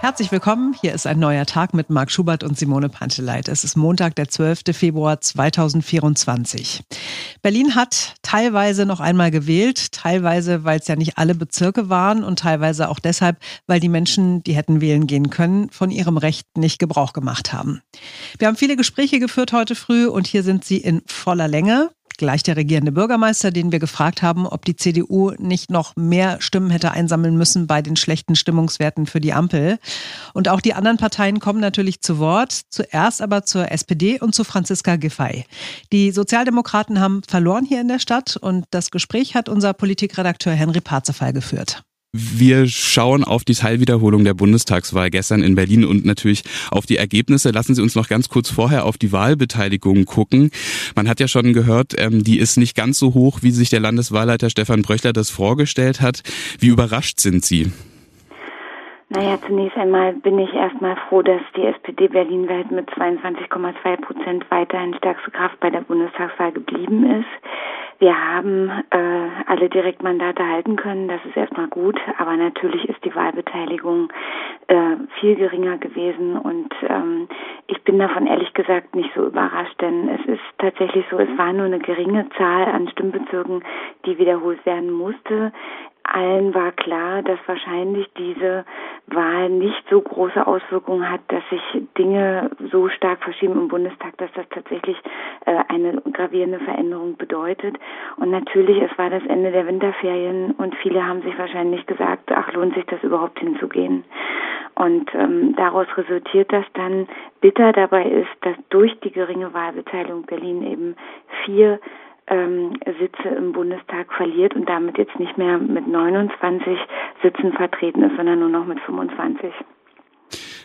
Herzlich willkommen. Hier ist ein neuer Tag mit Marc Schubert und Simone Panteleit. Es ist Montag, der 12. Februar 2024. Berlin hat teilweise noch einmal gewählt, teilweise, weil es ja nicht alle Bezirke waren und teilweise auch deshalb, weil die Menschen, die hätten wählen gehen können, von ihrem Recht nicht Gebrauch gemacht haben. Wir haben viele Gespräche geführt heute früh und hier sind sie in voller Länge gleich der regierende Bürgermeister, den wir gefragt haben, ob die CDU nicht noch mehr Stimmen hätte einsammeln müssen bei den schlechten Stimmungswerten für die Ampel. Und auch die anderen Parteien kommen natürlich zu Wort. Zuerst aber zur SPD und zu Franziska Giffey. Die Sozialdemokraten haben verloren hier in der Stadt und das Gespräch hat unser Politikredakteur Henry Parzefall geführt. Wir schauen auf die Teilwiederholung der Bundestagswahl gestern in Berlin und natürlich auf die Ergebnisse. Lassen Sie uns noch ganz kurz vorher auf die Wahlbeteiligung gucken. Man hat ja schon gehört, ähm, die ist nicht ganz so hoch, wie sich der Landeswahlleiter Stefan Bröchler das vorgestellt hat. Wie überrascht sind Sie? Naja, zunächst einmal bin ich erstmal froh, dass die SPD Berlin-Welt mit 22,2 Prozent weiterhin stärkste Kraft bei der Bundestagswahl geblieben ist. Wir haben äh, alle Direktmandate halten können, das ist erstmal gut, aber natürlich ist die Wahlbeteiligung äh, viel geringer gewesen und ähm, ich bin davon ehrlich gesagt nicht so überrascht, denn es ist tatsächlich so, es war nur eine geringe Zahl an Stimmbezirken, die wiederholt werden musste allen war klar, dass wahrscheinlich diese Wahl nicht so große Auswirkungen hat, dass sich Dinge so stark verschieben im Bundestag, dass das tatsächlich äh, eine gravierende Veränderung bedeutet. Und natürlich, es war das Ende der Winterferien und viele haben sich wahrscheinlich gesagt, ach, lohnt sich das überhaupt hinzugehen? Und ähm, daraus resultiert das dann bitter dabei ist, dass durch die geringe Wahlbeteiligung Berlin eben vier ähm, Sitze im Bundestag verliert und damit jetzt nicht mehr mit 29 Sitzen vertreten ist, sondern nur noch mit 25.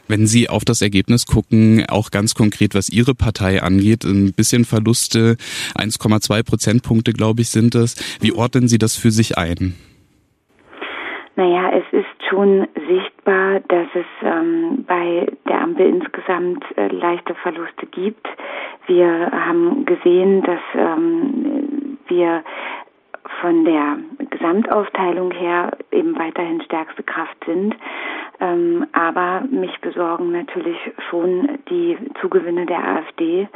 Wenn Sie auf das Ergebnis gucken, auch ganz konkret, was Ihre Partei angeht, ein bisschen Verluste, 1,2 Prozentpunkte, glaube ich, sind es. Wie ordnen Sie das für sich ein? Naja, es ist schon sichtbar, dass es ähm, bei der Ampel insgesamt äh, leichte Verluste gibt. Wir haben gesehen, dass ähm, wir von der Gesamtaufteilung her eben weiterhin stärkste Kraft sind. Ähm, aber mich besorgen natürlich schon die Zugewinne der AfD.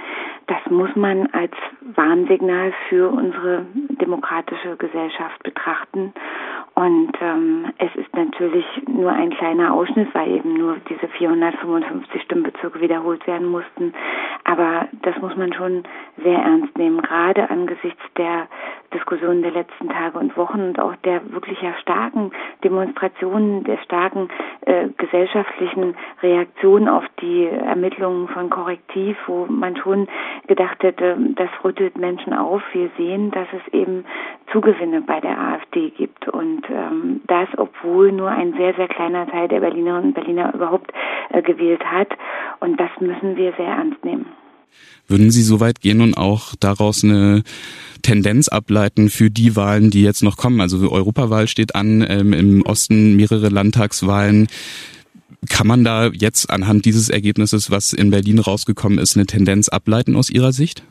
Das muss man als Warnsignal für unsere demokratische Gesellschaft betrachten. Und ähm, es ist natürlich nur ein kleiner Ausschnitt, weil eben nur diese 455 Stimmbezirke wiederholt werden mussten. Aber das muss man schon sehr ernst nehmen, gerade angesichts der Diskussionen der letzten Tage und Wochen und auch der wirklich ja starken Demonstrationen, der starken äh, gesellschaftlichen Reaktion auf die Ermittlungen von Korrektiv, wo man schon gedacht hätte, das rüttelt Menschen auf. Wir sehen, dass es eben Zugewinne bei der AfD gibt und ähm, das, obwohl nur ein sehr, sehr kleiner Teil der Berlinerinnen und Berliner überhaupt äh, gewählt hat. Und das müssen wir sehr ernst nehmen. Würden Sie so weit gehen und auch daraus eine Tendenz ableiten für die Wahlen, die jetzt noch kommen? Also die Europawahl steht an, ähm, im Osten mehrere Landtagswahlen. Kann man da jetzt anhand dieses Ergebnisses, was in Berlin rausgekommen ist, eine Tendenz ableiten aus Ihrer Sicht?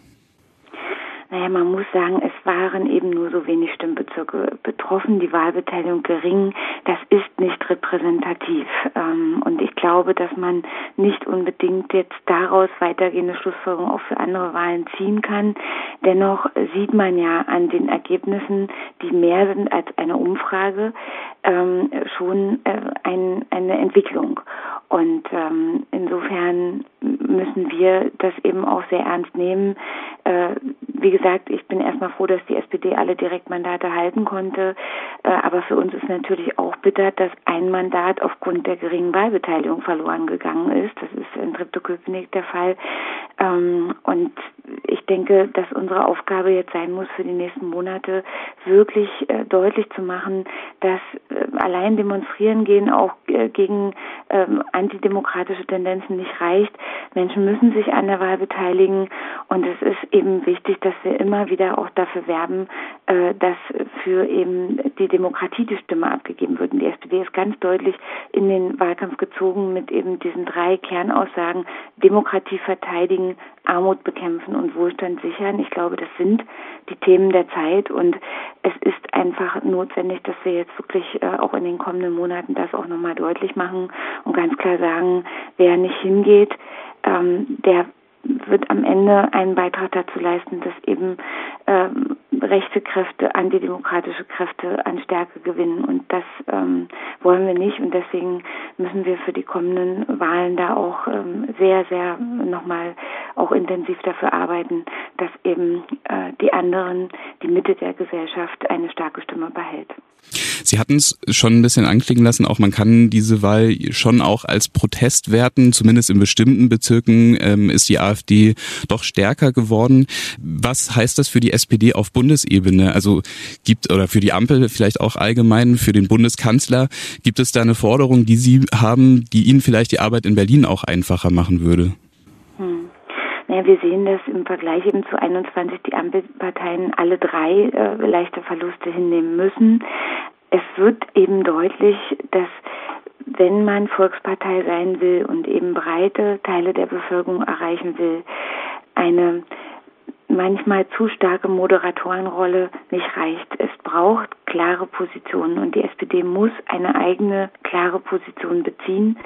Naja, man muss sagen, es waren eben nur so wenig Stimmbezirke betroffen, die Wahlbeteiligung gering. Das ist nicht repräsentativ. Ähm, und ich glaube, dass man nicht unbedingt jetzt daraus weitergehende Schlussfolgerungen auch für andere Wahlen ziehen kann. Dennoch sieht man ja an den Ergebnissen, die mehr sind als eine Umfrage, ähm, schon äh, eine Entwicklung. Und ähm, insofern müssen wir das eben auch sehr ernst nehmen. Äh, wie gesagt, ich bin erstmal froh, dass die SPD alle Direktmandate halten konnte. Äh, aber für uns ist natürlich auch bitter, dass ein Mandat aufgrund der geringen Wahlbeteiligung verloren gegangen ist. Das ist in Treptow-Köpenick der Fall. Ähm, und ich denke, dass unsere Aufgabe jetzt sein muss, für die nächsten Monate wirklich äh, deutlich zu machen, dass allein demonstrieren gehen auch äh, gegen ähm, antidemokratische Tendenzen nicht reicht. Menschen müssen sich an der Wahl beteiligen und es ist eben wichtig, dass wir immer wieder auch dafür werben, äh, dass für eben die Demokratie die Stimme abgegeben wird. Und die SPD ist ganz deutlich in den Wahlkampf gezogen mit eben diesen drei Kernaussagen Demokratie verteidigen, Armut bekämpfen und Wohlstand sichern. Ich glaube, das sind die Themen der Zeit und es ist einfach notwendig, dass wir jetzt wirklich äh, auch in den kommenden Monaten das auch nochmal deutlich machen und ganz klar sagen, wer nicht hingeht, ähm, der wird am Ende einen Beitrag dazu leisten, dass eben ähm, rechte Kräfte, antidemokratische Kräfte an Stärke gewinnen. Und das ähm, wollen wir nicht. Und deswegen müssen wir für die kommenden Wahlen da auch ähm, sehr, sehr nochmal auch intensiv dafür arbeiten, dass eben äh, die anderen, die Mitte der Gesellschaft eine starke Stimme behält. Sie hatten es schon ein bisschen anklingen lassen, auch man kann diese Wahl schon auch als Protest werten, zumindest in bestimmten Bezirken ähm, ist die AfD doch stärker geworden. Was heißt das für die SPD auf Bundesebene? Also gibt oder für die Ampel vielleicht auch allgemein, für den Bundeskanzler, gibt es da eine Forderung, die Sie haben, die Ihnen vielleicht die Arbeit in Berlin auch einfacher machen würde? Hm. Naja, wir sehen, dass im Vergleich eben zu 21 die Ampelparteien alle drei äh, leichte Verluste hinnehmen müssen. Es wird eben deutlich, dass wenn man Volkspartei sein will und eben breite Teile der Bevölkerung erreichen will, eine manchmal zu starke Moderatorenrolle nicht reicht. Es braucht klare Positionen und die SPD muss eine eigene klare Position beziehen.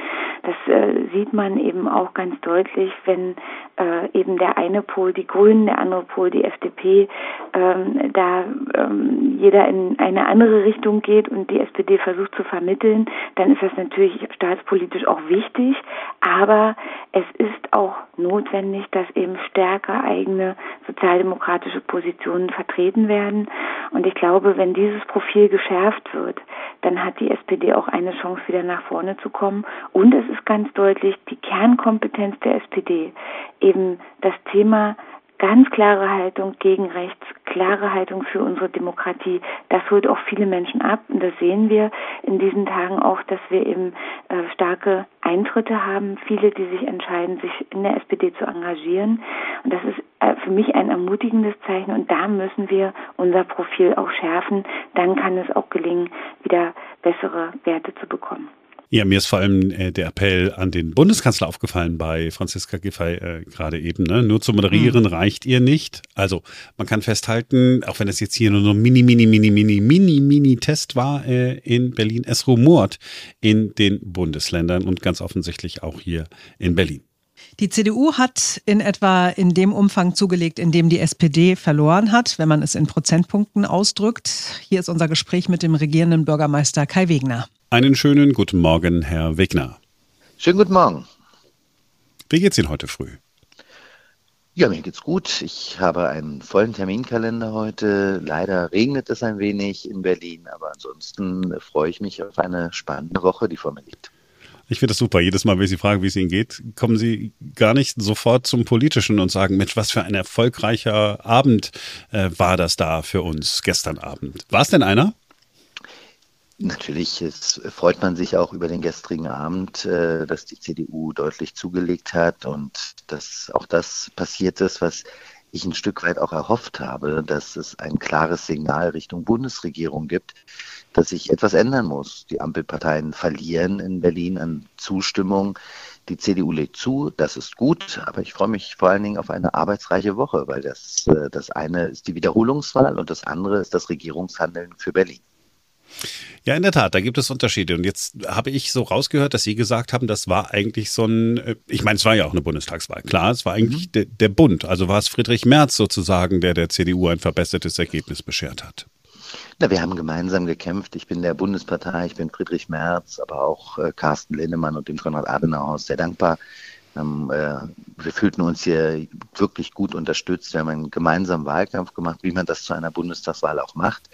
Das äh, sieht man eben auch ganz deutlich, wenn äh, eben der eine Pol die Grünen, der andere Pol die FDP, ähm, da ähm, jeder in eine andere Richtung geht und die SPD versucht zu vermitteln, dann ist das natürlich staatspolitisch auch wichtig, aber es ist auch notwendig, dass eben stärker eigene sozialdemokratische Positionen vertreten werden. Und ich glaube, wenn dieses Profil geschärft wird, dann hat die SPD auch eine Chance, wieder nach vorne zu kommen. Und es ist ganz deutlich, die Kernkompetenz der SPD, eben das Thema ganz klare Haltung gegen rechts, klare Haltung für unsere Demokratie. Das holt auch viele Menschen ab und das sehen wir in diesen Tagen auch, dass wir eben äh, starke Eintritte haben, viele, die sich entscheiden, sich in der SPD zu engagieren. Und das ist äh, für mich ein ermutigendes Zeichen und da müssen wir unser Profil auch schärfen. Dann kann es auch gelingen, wieder bessere Werte zu bekommen. Ja, mir ist vor allem äh, der Appell an den Bundeskanzler aufgefallen bei Franziska Giffey äh, gerade eben. Ne? Nur zu moderieren mhm. reicht ihr nicht. Also man kann festhalten, auch wenn es jetzt hier nur ein mini, mini, mini, mini, mini, mini Test war äh, in Berlin, es rumort in den Bundesländern und ganz offensichtlich auch hier in Berlin. Die CDU hat in etwa in dem Umfang zugelegt, in dem die SPD verloren hat, wenn man es in Prozentpunkten ausdrückt. Hier ist unser Gespräch mit dem regierenden Bürgermeister Kai Wegner. Einen schönen guten Morgen, Herr Wegner. Schönen guten Morgen. Wie geht's Ihnen heute früh? Ja, mir geht's gut. Ich habe einen vollen Terminkalender heute. Leider regnet es ein wenig in Berlin, aber ansonsten freue ich mich auf eine spannende Woche, die vor mir liegt. Ich finde das super. Jedes Mal, wenn Sie fragen, wie es Ihnen geht, kommen Sie gar nicht sofort zum Politischen und sagen, Mensch, was für ein erfolgreicher Abend äh, war das da für uns gestern Abend. War es denn einer? Natürlich es freut man sich auch über den gestrigen Abend, äh, dass die CDU deutlich zugelegt hat und dass auch das passiert ist, was ich ein Stück weit auch erhofft habe, dass es ein klares Signal Richtung Bundesregierung gibt, dass sich etwas ändern muss. Die Ampelparteien verlieren in Berlin an Zustimmung. Die CDU legt zu, das ist gut, aber ich freue mich vor allen Dingen auf eine arbeitsreiche Woche, weil das, äh, das eine ist die Wiederholungswahl und das andere ist das Regierungshandeln für Berlin. Ja, in der Tat, da gibt es Unterschiede. Und jetzt habe ich so rausgehört, dass Sie gesagt haben, das war eigentlich so ein, äh, ich meine, es war ja auch eine Bundestagswahl. Klar, es war eigentlich mhm. der, der Bund. Also war es Friedrich Merz sozusagen, der der CDU ein verbessertes Ergebnis beschert hat. Na, wir haben gemeinsam gekämpft. Ich bin der Bundespartei, ich bin Friedrich Merz, aber auch äh, Carsten Linnemann und dem Konrad-Adenauer-Haus sehr dankbar. Ähm, äh, wir fühlten uns hier wirklich gut unterstützt. Wir haben einen gemeinsamen Wahlkampf gemacht, wie man das zu einer Bundestagswahl auch macht.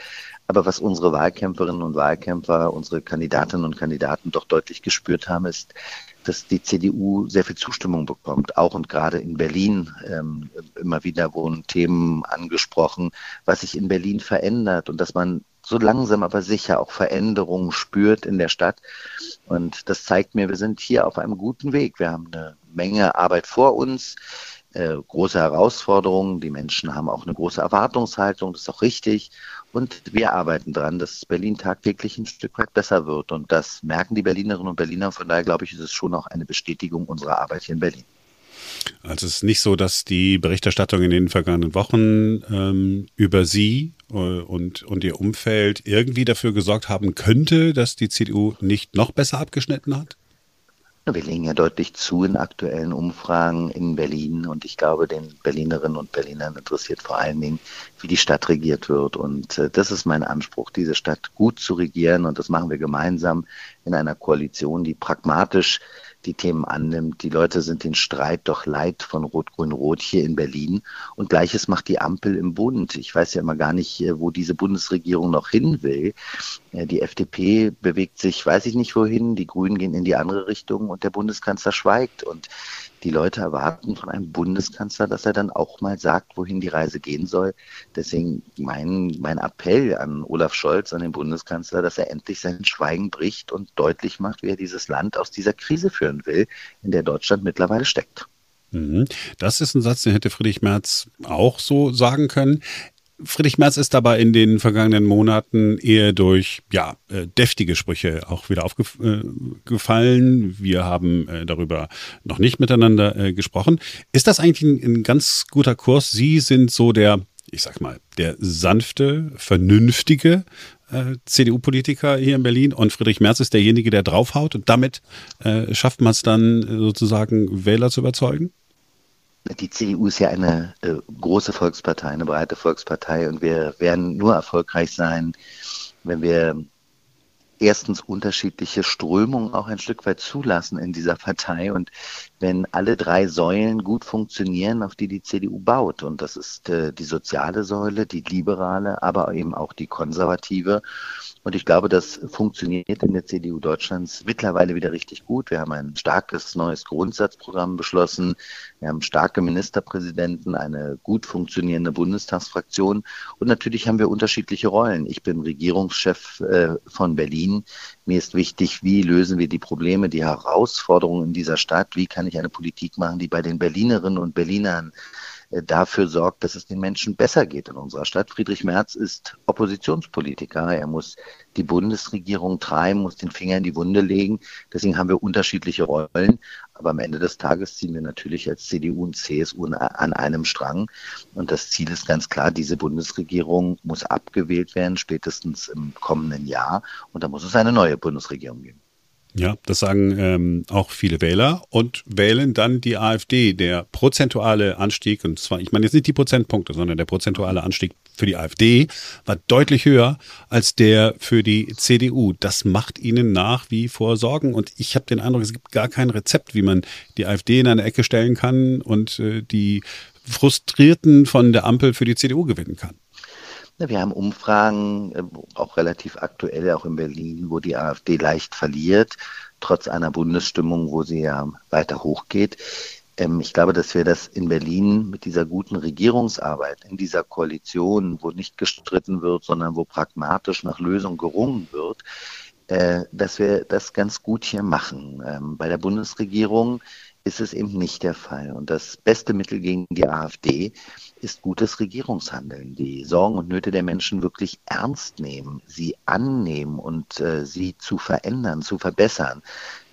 Aber was unsere Wahlkämpferinnen und Wahlkämpfer, unsere Kandidatinnen und Kandidaten doch deutlich gespürt haben, ist, dass die CDU sehr viel Zustimmung bekommt. Auch und gerade in Berlin ähm, immer wieder wurden Themen angesprochen, was sich in Berlin verändert und dass man so langsam aber sicher auch Veränderungen spürt in der Stadt. Und das zeigt mir, wir sind hier auf einem guten Weg. Wir haben eine Menge Arbeit vor uns äh, große Herausforderungen. Die Menschen haben auch eine große Erwartungshaltung, das ist auch richtig. Und wir arbeiten dran, dass Berlin tagtäglich ein Stück weit besser wird. Und das merken die Berlinerinnen und Berliner. Von daher glaube ich, ist es schon auch eine Bestätigung unserer Arbeit hier in Berlin. Also es ist nicht so, dass die Berichterstattung in den vergangenen Wochen ähm, über Sie äh, und, und Ihr Umfeld irgendwie dafür gesorgt haben könnte, dass die CDU nicht noch besser abgeschnitten hat? Wir legen ja deutlich zu in aktuellen Umfragen in Berlin und ich glaube, den Berlinerinnen und Berlinern interessiert vor allen Dingen, wie die Stadt regiert wird. Und äh, das ist mein Anspruch, diese Stadt gut zu regieren und das machen wir gemeinsam in einer Koalition, die pragmatisch die Themen annimmt. Die Leute sind den Streit doch leid von Rot-Grün-Rot hier in Berlin. Und gleiches macht die Ampel im Bund. Ich weiß ja immer gar nicht, äh, wo diese Bundesregierung noch hin will. Äh, die FDP bewegt sich, weiß ich nicht wohin. Die Grünen gehen in die andere Richtung und der Bundeskanzler schweigt. Und die Leute erwarten von einem Bundeskanzler, dass er dann auch mal sagt, wohin die Reise gehen soll. Deswegen mein, mein Appell an Olaf Scholz, an den Bundeskanzler, dass er endlich sein Schweigen bricht und deutlich macht, wie er dieses Land aus dieser Krise führen will, in der Deutschland mittlerweile steckt. Mhm. Das ist ein Satz, den hätte Friedrich Merz auch so sagen können. Friedrich Merz ist dabei in den vergangenen Monaten eher durch ja, äh, deftige Sprüche auch wieder aufgefallen. Äh, Wir haben äh, darüber noch nicht miteinander gesprochen. Ist das eigentlich ein, ein ganz guter Kurs? Sie sind so der, ich sag mal, der sanfte, vernünftige äh, CDU-Politiker hier in Berlin und Friedrich Merz ist derjenige, der draufhaut und damit äh, schafft man es dann sozusagen, Wähler zu überzeugen? Die CDU ist ja eine äh, große Volkspartei, eine breite Volkspartei und wir werden nur erfolgreich sein, wenn wir erstens unterschiedliche Strömungen auch ein Stück weit zulassen in dieser Partei und wenn alle drei Säulen gut funktionieren, auf die die CDU baut. Und das ist äh, die soziale Säule, die liberale, aber eben auch die konservative. Und ich glaube, das funktioniert in der CDU Deutschlands mittlerweile wieder richtig gut. Wir haben ein starkes neues Grundsatzprogramm beschlossen. Wir haben starke Ministerpräsidenten, eine gut funktionierende Bundestagsfraktion. Und natürlich haben wir unterschiedliche Rollen. Ich bin Regierungschef äh, von Berlin. Mir ist wichtig, wie lösen wir die Probleme, die Herausforderungen in dieser Stadt? Wie kann ich eine Politik machen, die bei den Berlinerinnen und Berlinern äh, dafür sorgt, dass es den Menschen besser geht in unserer Stadt. Friedrich Merz ist Oppositionspolitiker. Er muss die Bundesregierung treiben, muss den Finger in die Wunde legen. Deswegen haben wir unterschiedliche Rollen. Aber am Ende des Tages ziehen wir natürlich als CDU und CSU an einem Strang. Und das Ziel ist ganz klar, diese Bundesregierung muss abgewählt werden, spätestens im kommenden Jahr. Und da muss es eine neue Bundesregierung geben. Ja, das sagen ähm, auch viele Wähler und wählen dann die AfD. Der prozentuale Anstieg, und zwar, ich meine jetzt nicht die Prozentpunkte, sondern der prozentuale Anstieg für die AfD war deutlich höher als der für die CDU. Das macht ihnen nach wie vor Sorgen. Und ich habe den Eindruck, es gibt gar kein Rezept, wie man die AfD in eine Ecke stellen kann und äh, die Frustrierten von der Ampel für die CDU gewinnen kann. Wir haben Umfragen, äh, auch relativ aktuell, auch in Berlin, wo die AfD leicht verliert, trotz einer Bundesstimmung, wo sie ja weiter hochgeht. Ähm, ich glaube, dass wir das in Berlin mit dieser guten Regierungsarbeit, in dieser Koalition, wo nicht gestritten wird, sondern wo pragmatisch nach Lösung gerungen wird, äh, dass wir das ganz gut hier machen. Ähm, bei der Bundesregierung ist es eben nicht der Fall. Und das beste Mittel gegen die AfD ist gutes Regierungshandeln. Die Sorgen und Nöte der Menschen wirklich ernst nehmen, sie annehmen und äh, sie zu verändern, zu verbessern.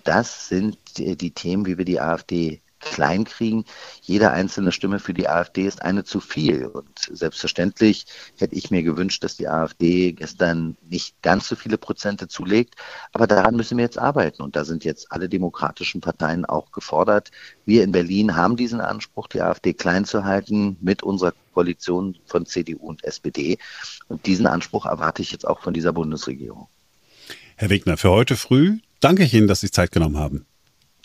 Das sind die, die Themen, wie wir die AfD klein kriegen. Jede einzelne Stimme für die AfD ist eine zu viel. Und selbstverständlich hätte ich mir gewünscht, dass die AfD gestern nicht ganz so viele Prozente zulegt. Aber daran müssen wir jetzt arbeiten. Und da sind jetzt alle demokratischen Parteien auch gefordert. Wir in Berlin haben diesen Anspruch, die AfD klein zu halten mit unserer Koalition von CDU und SPD. Und diesen Anspruch erwarte ich jetzt auch von dieser Bundesregierung. Herr Wegner, für heute früh danke ich Ihnen, dass Sie Zeit genommen haben.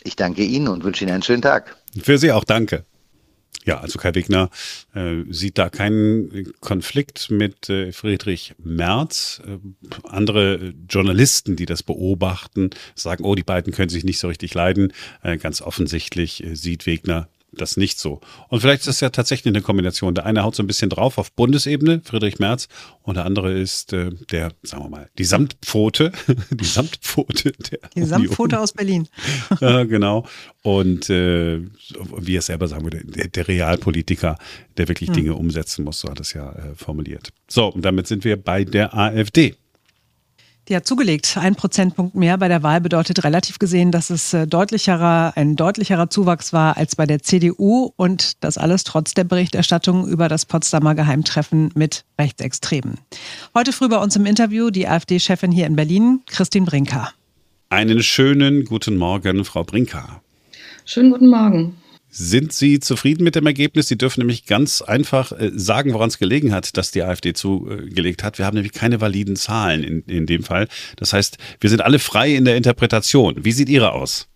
Ich danke Ihnen und wünsche Ihnen einen schönen Tag. Für Sie auch, danke. Ja, also Kai Wegner äh, sieht da keinen Konflikt mit äh, Friedrich Merz. Äh, andere Journalisten, die das beobachten, sagen, oh, die beiden können sich nicht so richtig leiden. Äh, ganz offensichtlich äh, sieht Wegner das nicht so. Und vielleicht ist das ja tatsächlich eine Kombination. Der eine haut so ein bisschen drauf auf Bundesebene, Friedrich Merz, und der andere ist äh, der, sagen wir mal, die Samtpfote, die Samtpfote der Die Samtpfote aus Berlin. ja, genau. Und äh, wie er selber sagen würde, der, der Realpolitiker, der wirklich hm. Dinge umsetzen muss, so hat es ja äh, formuliert. So, und damit sind wir bei der AfD. Hat zugelegt. Ein Prozentpunkt mehr bei der Wahl bedeutet relativ gesehen, dass es äh, deutlicherer, ein deutlicherer Zuwachs war als bei der CDU und das alles trotz der Berichterstattung über das Potsdamer Geheimtreffen mit Rechtsextremen. Heute früh bei uns im Interview die AfD-Chefin hier in Berlin, Christine Brinker. Einen schönen guten Morgen, Frau Brinker. Schönen guten Morgen. Sind Sie zufrieden mit dem Ergebnis? Sie dürfen nämlich ganz einfach äh, sagen, woran es gelegen hat, dass die AfD zugelegt hat. Wir haben nämlich keine validen Zahlen in, in dem Fall. Das heißt, wir sind alle frei in der Interpretation. Wie sieht Ihre aus?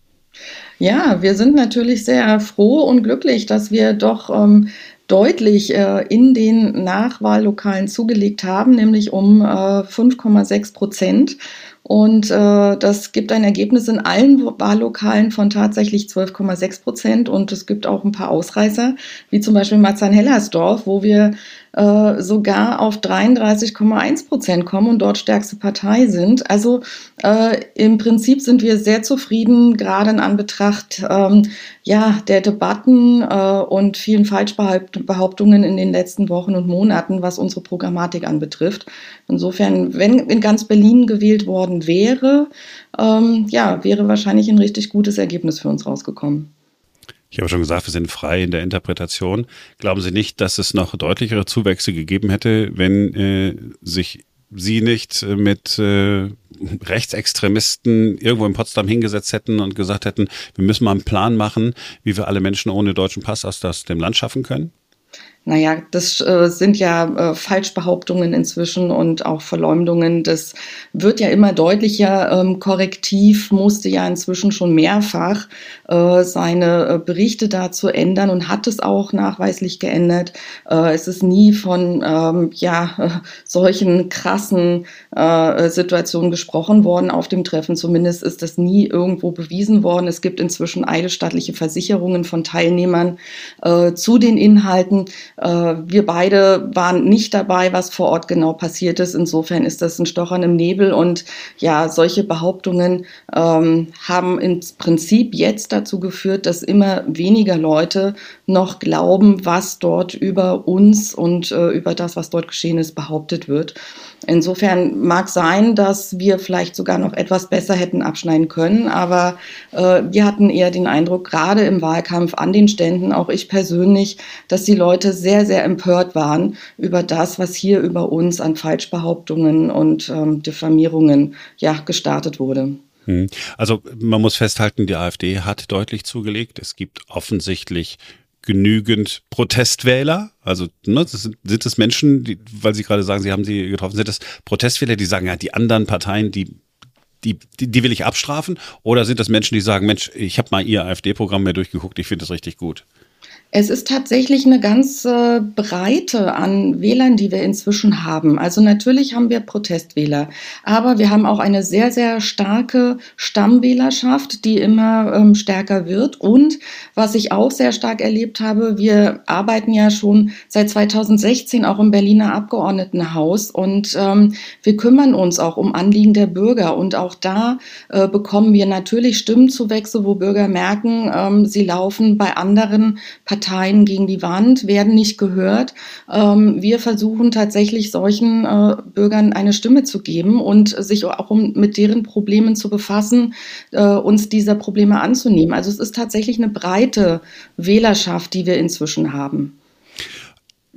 Ja, wir sind natürlich sehr froh und glücklich, dass wir doch ähm, deutlich äh, in den Nachwahllokalen zugelegt haben, nämlich um äh, 5,6 Prozent. Und äh, das gibt ein Ergebnis in allen Wahllokalen von tatsächlich 12,6 Prozent. Und es gibt auch ein paar Ausreißer, wie zum Beispiel Marzahn-Hellersdorf, wo wir äh, sogar auf 33,1 Prozent kommen und dort stärkste Partei sind. Also äh, im Prinzip sind wir sehr zufrieden, gerade in Anbetracht ähm, ja, der Debatten äh, und vielen Falschbehauptungen in den letzten Wochen und Monaten, was unsere Programmatik anbetrifft. Insofern, wenn in ganz Berlin gewählt worden wäre, ähm, ja, wäre wahrscheinlich ein richtig gutes Ergebnis für uns rausgekommen. Ich habe schon gesagt, wir sind frei in der Interpretation. Glauben Sie nicht, dass es noch deutlichere Zuwächse gegeben hätte, wenn äh, sich Sie nicht äh, mit äh, Rechtsextremisten irgendwo in Potsdam hingesetzt hätten und gesagt hätten, wir müssen mal einen Plan machen, wie wir alle Menschen ohne deutschen Pass aus dem Land schaffen können? Naja, das äh, sind ja äh, Falschbehauptungen inzwischen und auch Verleumdungen. Das wird ja immer deutlicher. Ähm, Korrektiv musste ja inzwischen schon mehrfach äh, seine äh, Berichte dazu ändern und hat es auch nachweislich geändert. Äh, es ist nie von ähm, ja, solchen krassen äh, Situationen gesprochen worden auf dem Treffen. Zumindest ist das nie irgendwo bewiesen worden. Es gibt inzwischen eidesstattliche Versicherungen von Teilnehmern zu den Inhalten. Äh, wir beide waren nicht dabei, was vor Ort genau passiert ist. Insofern ist das ein Stochern im Nebel und ja, solche Behauptungen ähm, haben im Prinzip jetzt dazu geführt, dass immer weniger Leute noch glauben, was dort über uns und äh, über das, was dort geschehen ist, behauptet wird. Insofern mag sein, dass wir vielleicht sogar noch etwas besser hätten abschneiden können, aber äh, wir hatten eher den Eindruck, gerade im Wahlkampf an den Ständen, auch ich persönlich, dass die Leute sehr, sehr empört waren über das, was hier über uns an Falschbehauptungen und ähm, Diffamierungen ja gestartet wurde. Hm. Also man muss festhalten, die AfD hat deutlich zugelegt. Es gibt offensichtlich genügend Protestwähler? Also ne, sind, sind es Menschen, die, weil Sie gerade sagen, Sie haben sie getroffen, sind es Protestwähler, die sagen, ja, die anderen Parteien, die die, die, die will ich abstrafen? Oder sind das Menschen, die sagen, Mensch, ich habe mal Ihr AfD-Programm mehr durchgeguckt, ich finde das richtig gut? Es ist tatsächlich eine ganze Breite an Wählern, die wir inzwischen haben. Also natürlich haben wir Protestwähler, aber wir haben auch eine sehr, sehr starke Stammwählerschaft, die immer ähm, stärker wird. Und was ich auch sehr stark erlebt habe, wir arbeiten ja schon seit 2016 auch im Berliner Abgeordnetenhaus und ähm, wir kümmern uns auch um Anliegen der Bürger. Und auch da äh, bekommen wir natürlich Stimmenzuwächse, wo Bürger merken, ähm, sie laufen bei anderen Parteien Parteien gegen die Wand, werden nicht gehört. Ähm, wir versuchen tatsächlich solchen äh, Bürgern eine Stimme zu geben und sich auch um mit deren Problemen zu befassen, äh, uns dieser Probleme anzunehmen. Also es ist tatsächlich eine breite Wählerschaft, die wir inzwischen haben.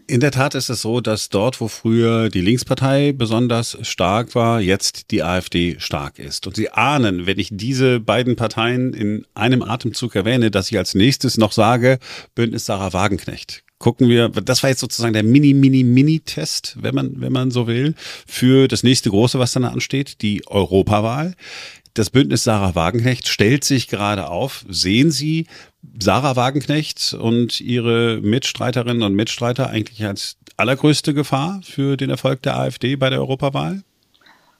In der Tat ist es so, dass dort, wo früher die Linkspartei besonders stark war, jetzt die AfD stark ist. Und Sie ahnen, wenn ich diese beiden Parteien in einem Atemzug erwähne, dass ich als nächstes noch sage, Bündnis Sarah Wagenknecht. Gucken wir, das war jetzt sozusagen der Mini, Mini, Mini-Test, wenn man, wenn man so will, für das nächste große, was dann ansteht, die Europawahl. Das Bündnis Sarah Wagenknecht stellt sich gerade auf. Sehen Sie Sarah Wagenknecht und ihre Mitstreiterinnen und Mitstreiter eigentlich als allergrößte Gefahr für den Erfolg der AfD bei der Europawahl?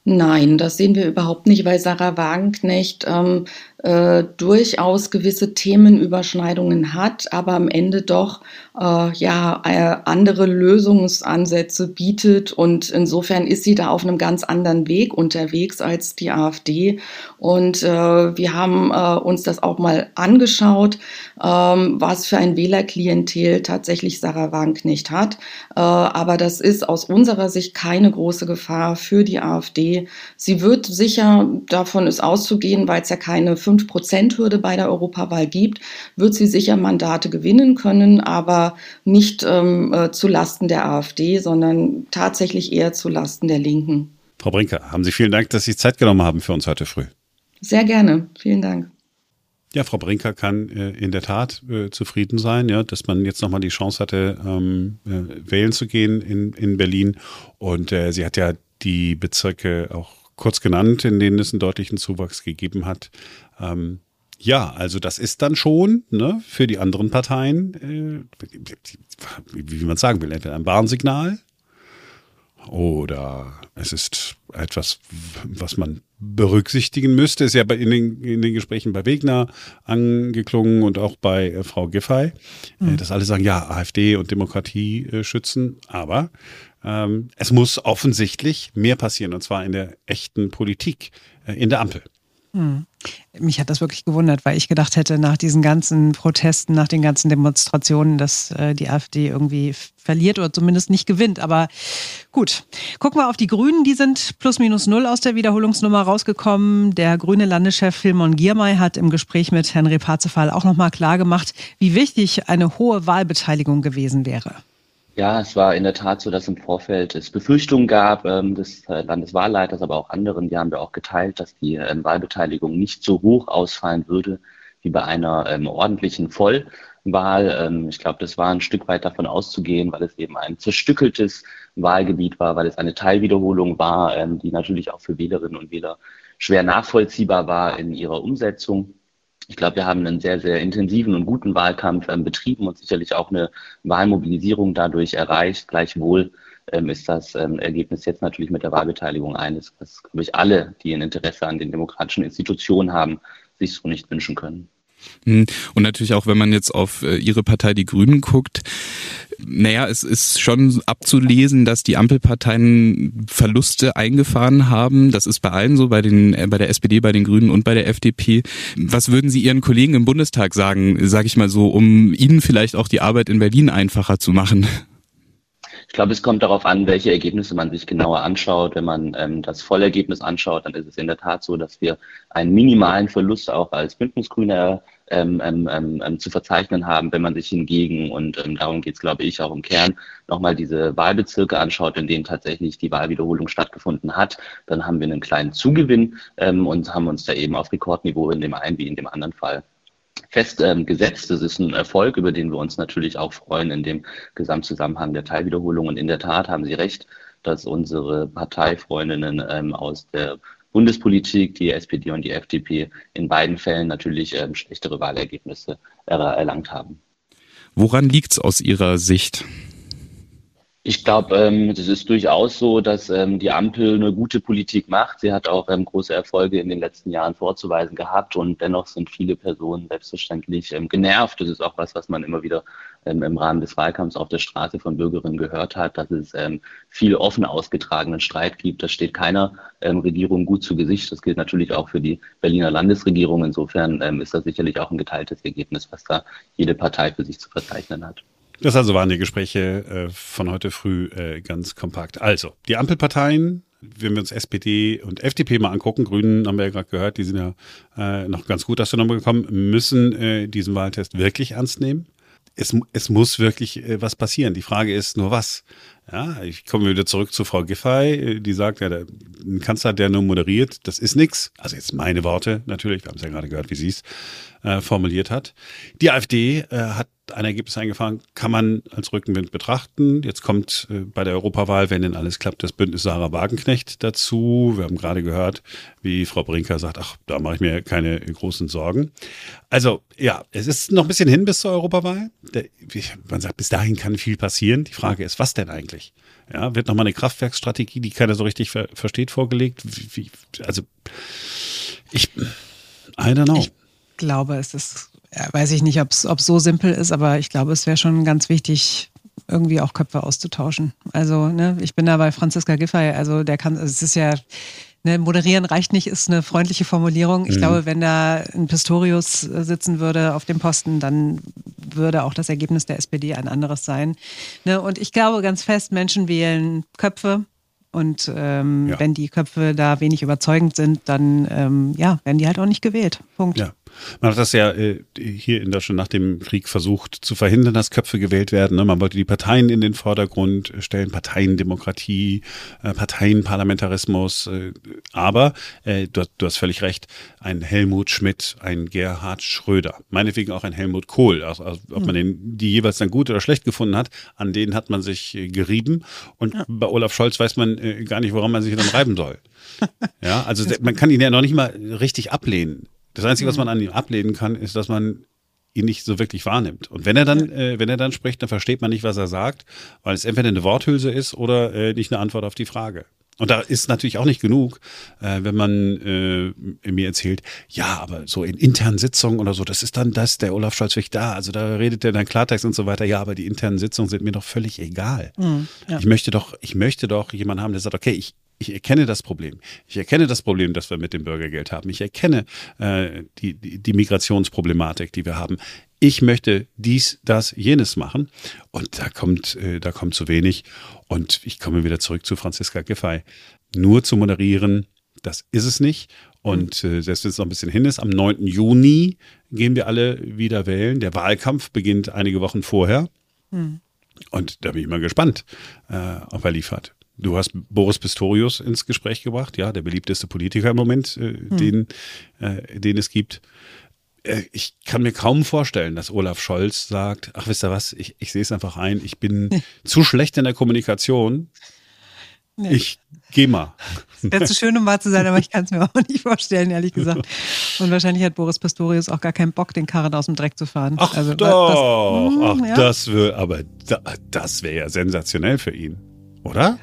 Nein, das sehen wir überhaupt nicht, weil Sarah Wagenknecht ähm, äh, durchaus gewisse Themenüberschneidungen hat, aber am Ende doch äh, ja äh, andere Lösungsansätze bietet. Und insofern ist sie da auf einem ganz anderen Weg unterwegs als die AfD. Und äh, wir haben äh, uns das auch mal angeschaut, ähm, was für ein Wählerklientel tatsächlich Sarah Wagenknecht hat, äh, aber das ist aus unserer Sicht keine große Gefahr für die AfD. Sie wird sicher, davon ist auszugehen, weil es ja keine 5-Prozent-Hürde bei der Europawahl gibt, wird sie sicher Mandate gewinnen können, aber nicht ähm, äh, zu Lasten der AfD, sondern tatsächlich eher zu Lasten der Linken. Frau Brinker, haben Sie vielen Dank, dass Sie Zeit genommen haben für uns heute früh. Sehr gerne. Vielen Dank. Ja, Frau Brinker kann äh, in der Tat äh, zufrieden sein, ja, dass man jetzt nochmal die Chance hatte, ähm, äh, wählen zu gehen in, in Berlin. Und äh, sie hat ja die Bezirke auch kurz genannt, in denen es einen deutlichen Zuwachs gegeben hat. Ähm, ja, also das ist dann schon ne, für die anderen Parteien, äh, wie, man sagen will, entweder ein Warnsignal oder es ist etwas, was man berücksichtigen müsste. Ist ja bei, in, den, in den Gesprächen bei Wegner angeklungen und auch bei äh, Frau Giffey, mhm. dass alle sagen, ja, AfD und Demokratie äh, schützen. Aber ähm, es muss offensichtlich mehr passieren, und zwar in der echten Politik, äh, in der Ampel. Hm. Mich hat das wirklich gewundert, weil ich gedacht hätte, nach diesen ganzen Protesten, nach den ganzen Demonstrationen, dass äh, die AfD irgendwie verliert oder zumindest nicht gewinnt. Aber gut. Gucken wir auf die Grünen. Die sind plus minus null aus der Wiederholungsnummer rausgekommen. Der grüne Landeschef Philmon Giermay hat im Gespräch mit Henry Parzefal auch nochmal klargemacht, wie wichtig eine hohe Wahlbeteiligung gewesen wäre. Ja, es war in der Tat so, dass im Vorfeld es Befürchtungen gab ähm, des äh, Landeswahlleiters, aber auch anderen, die haben wir auch geteilt, dass die ähm, Wahlbeteiligung nicht so hoch ausfallen würde wie bei einer ähm, ordentlichen Vollwahl. Ähm, ich glaube, das war ein Stück weit davon auszugehen, weil es eben ein zerstückeltes Wahlgebiet war, weil es eine Teilwiederholung war, ähm, die natürlich auch für Wählerinnen und Wähler schwer nachvollziehbar war in ihrer Umsetzung. Ich glaube, wir haben einen sehr, sehr intensiven und guten Wahlkampf ähm, betrieben und sicherlich auch eine Wahlmobilisierung dadurch erreicht. Gleichwohl ähm, ist das ähm, Ergebnis jetzt natürlich mit der Wahlbeteiligung eines, was, glaube ich, alle, die ein Interesse an den demokratischen Institutionen haben, sich so nicht wünschen können. Hm. Und natürlich auch, wenn man jetzt auf äh, Ihre Partei, die Grünen, guckt, naja, es ist schon abzulesen, dass die Ampelparteien Verluste eingefahren haben. Das ist bei allen so, bei, den, äh, bei der SPD, bei den Grünen und bei der FDP. Was würden Sie Ihren Kollegen im Bundestag sagen, sage ich mal so, um Ihnen vielleicht auch die Arbeit in Berlin einfacher zu machen? Ich glaube, es kommt darauf an, welche Ergebnisse man sich genauer anschaut. Wenn man ähm, das Vollergebnis anschaut, dann ist es in der Tat so, dass wir einen minimalen Verlust auch als Bündnisgrüne ähm, ähm, ähm, ähm zu verzeichnen haben. Wenn man sich hingegen, und ähm, darum geht es, glaube ich, auch im Kern, nochmal diese Wahlbezirke anschaut, in denen tatsächlich die Wahlwiederholung stattgefunden hat, dann haben wir einen kleinen Zugewinn und haben uns da eben auf Rekordniveau in dem einen wie in dem anderen Fall fest ähm. Das ist ein Erfolg, über den wir uns natürlich auch freuen in dem Gesamtzusammenhang der Teilwiederholung. Und in der Tat haben Sie recht, dass unsere Parteifreundinnen ähm, aus der Bundespolitik, die SPD und die FDP, in beiden Fällen natürlich ähm, schlechtere Wahlergebnisse er erlangt haben. Woran liegt es aus Ihrer Sicht? Ich glaube, ähm, das ist durchaus so, dass ähm, die Ampel eine gute Politik macht. Sie hat auch ähm, große Erfolge in den letzten Jahren vorzuweisen gehabt und dennoch sind viele Personen selbstverständlich ähm, genervt. Das ist auch was, was man immer wieder ähm, im Rahmen des Wahlkampfs auf der Straße von Bürgerinnen gehört hat, dass es ähm, viel offen ausgetragenen Streit gibt. Das steht keiner ähm, Regierung gut zu Gesicht. Das gilt natürlich auch für die Berliner Landesregierung. Insofern ähm, ist das sicherlich auch ein geteiltes Ergebnis, was da jede Partei für sich zu verzeichnen hat. Das also waren die Gespräche äh, von heute früh äh, ganz kompakt. Also, die Ampelparteien, wenn wir uns SPD und FDP mal angucken, Grünen haben wir ja gerade gehört, die sind ja äh, noch ganz gut aus der Nummer gekommen, müssen äh, diesen Wahltest wirklich ernst nehmen. Es, es muss wirklich äh, was passieren. Die Frage ist nur was. Ja, ich komme wieder zurück zu Frau Giffey, die sagt, ja, ein Kanzler, der nur moderiert, das ist nix. Also jetzt meine Worte natürlich, wir haben es ja gerade gehört, wie sie es äh, formuliert hat. Die AfD äh, hat ein Ergebnis eingefahren, kann man als Rückenwind betrachten. Jetzt kommt äh, bei der Europawahl, wenn denn alles klappt, das Bündnis Sarah Wagenknecht dazu. Wir haben gerade gehört, wie Frau Brinker sagt, ach, da mache ich mir keine großen Sorgen. Also ja, es ist noch ein bisschen hin bis zur Europawahl. Der, man sagt, bis dahin kann viel passieren. Die Frage ist, was denn eigentlich? Eigentlich? Ja, wird nochmal eine Kraftwerksstrategie, die keiner so richtig ver versteht, vorgelegt? Wie, wie, also, ich, I don't know. Ich glaube, es ist, weiß ich nicht, ob es so simpel ist, aber ich glaube, es wäre schon ganz wichtig, irgendwie auch Köpfe auszutauschen. Also, ne, ich bin da bei Franziska Giffey, also der kann, es ist ja, ne, moderieren reicht nicht, ist eine freundliche Formulierung. Ich mhm. glaube, wenn da ein Pistorius sitzen würde auf dem Posten, dann würde auch das Ergebnis der SPD ein anderes sein. Ne, und ich glaube ganz fest, Menschen wählen Köpfe. Und ähm, ja. wenn die Köpfe da wenig überzeugend sind, dann ähm, ja, werden die halt auch nicht gewählt. Punkt. Ja. Man hat das ja äh, hier in Deutschland nach dem Krieg versucht zu verhindern, dass Köpfe gewählt werden. Ne? Man wollte die Parteien in den Vordergrund stellen, Parteiendemokratie, äh, Parteienparlamentarismus. Äh, aber äh, du, du, hast völlig recht, ein Helmut Schmidt, ein Gerhard Schröder, meinetwegen auch ein Helmut Kohl, also, also, ob man den die jeweils dann gut oder schlecht gefunden hat, an denen hat man sich äh, gerieben. Und ja. bei Olaf Scholz weiß man äh, gar nicht, woran man sich dann reiben soll. Ja, also man kann ihn ja noch nicht mal richtig ablehnen. Das Einzige, was mhm. man an ihm ablehnen kann, ist, dass man ihn nicht so wirklich wahrnimmt. Und wenn er dann, äh, wenn er dann spricht, dann versteht man nicht, was er sagt, weil es entweder eine Worthülse ist oder äh, nicht eine Antwort auf die Frage. Und da ist natürlich auch nicht genug, äh, wenn man äh, mir erzählt, ja, aber so in internen Sitzungen oder so, das ist dann das, der Olaf Scholz wirklich da, also da redet er dann Klartext und so weiter. Ja, aber die internen Sitzungen sind mir doch völlig egal. Mhm, ja. Ich möchte doch, ich möchte doch jemanden haben, der sagt, okay, ich, ich erkenne das Problem. Ich erkenne das Problem, das wir mit dem Bürgergeld haben. Ich erkenne äh, die, die, die Migrationsproblematik, die wir haben. Ich möchte dies, das, jenes machen. Und da kommt, äh, da kommt zu wenig. Und ich komme wieder zurück zu Franziska Giffey. Nur zu moderieren, das ist es nicht. Und äh, selbst wenn es noch ein bisschen hin ist, am 9. Juni gehen wir alle wieder wählen. Der Wahlkampf beginnt einige Wochen vorher. Mhm. Und da bin ich mal gespannt, äh, ob er liefert. Du hast Boris Pistorius ins Gespräch gebracht, ja, der beliebteste Politiker im Moment, äh, hm. den, äh, den es gibt. Äh, ich kann mir kaum vorstellen, dass Olaf Scholz sagt, ach wisst ihr was, ich, ich sehe es einfach ein, ich bin zu schlecht in der Kommunikation. Nee. Ich gehe mal. Wäre zu schön, um wahr zu sein, aber ich kann es mir auch nicht vorstellen, ehrlich gesagt. Und wahrscheinlich hat Boris Pistorius auch gar keinen Bock, den Karren aus dem Dreck zu fahren. Ach also, doch, das, mh, ach, ja. das will, aber da, das wäre ja sensationell für ihn, oder?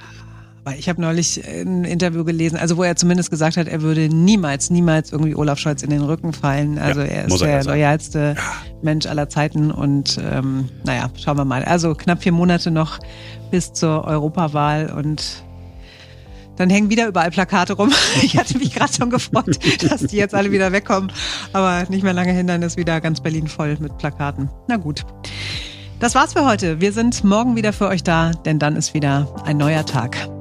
Weil ich habe neulich ein Interview gelesen, also wo er zumindest gesagt hat, er würde niemals, niemals irgendwie Olaf Scholz in den Rücken fallen. Also ja, er ist der ja loyalste. Mensch aller Zeiten und ähm, naja, schauen wir mal. Also knapp vier Monate noch bis zur Europawahl und dann hängen wieder überall Plakate rum. Ich hatte mich gerade schon gefreut, dass die jetzt alle wieder wegkommen. Aber nicht mehr lange hin, dann ist wieder ganz Berlin voll mit Plakaten. Na gut. Das war's für heute. Wir sind morgen wieder für euch da, denn dann ist wieder ein neuer Tag.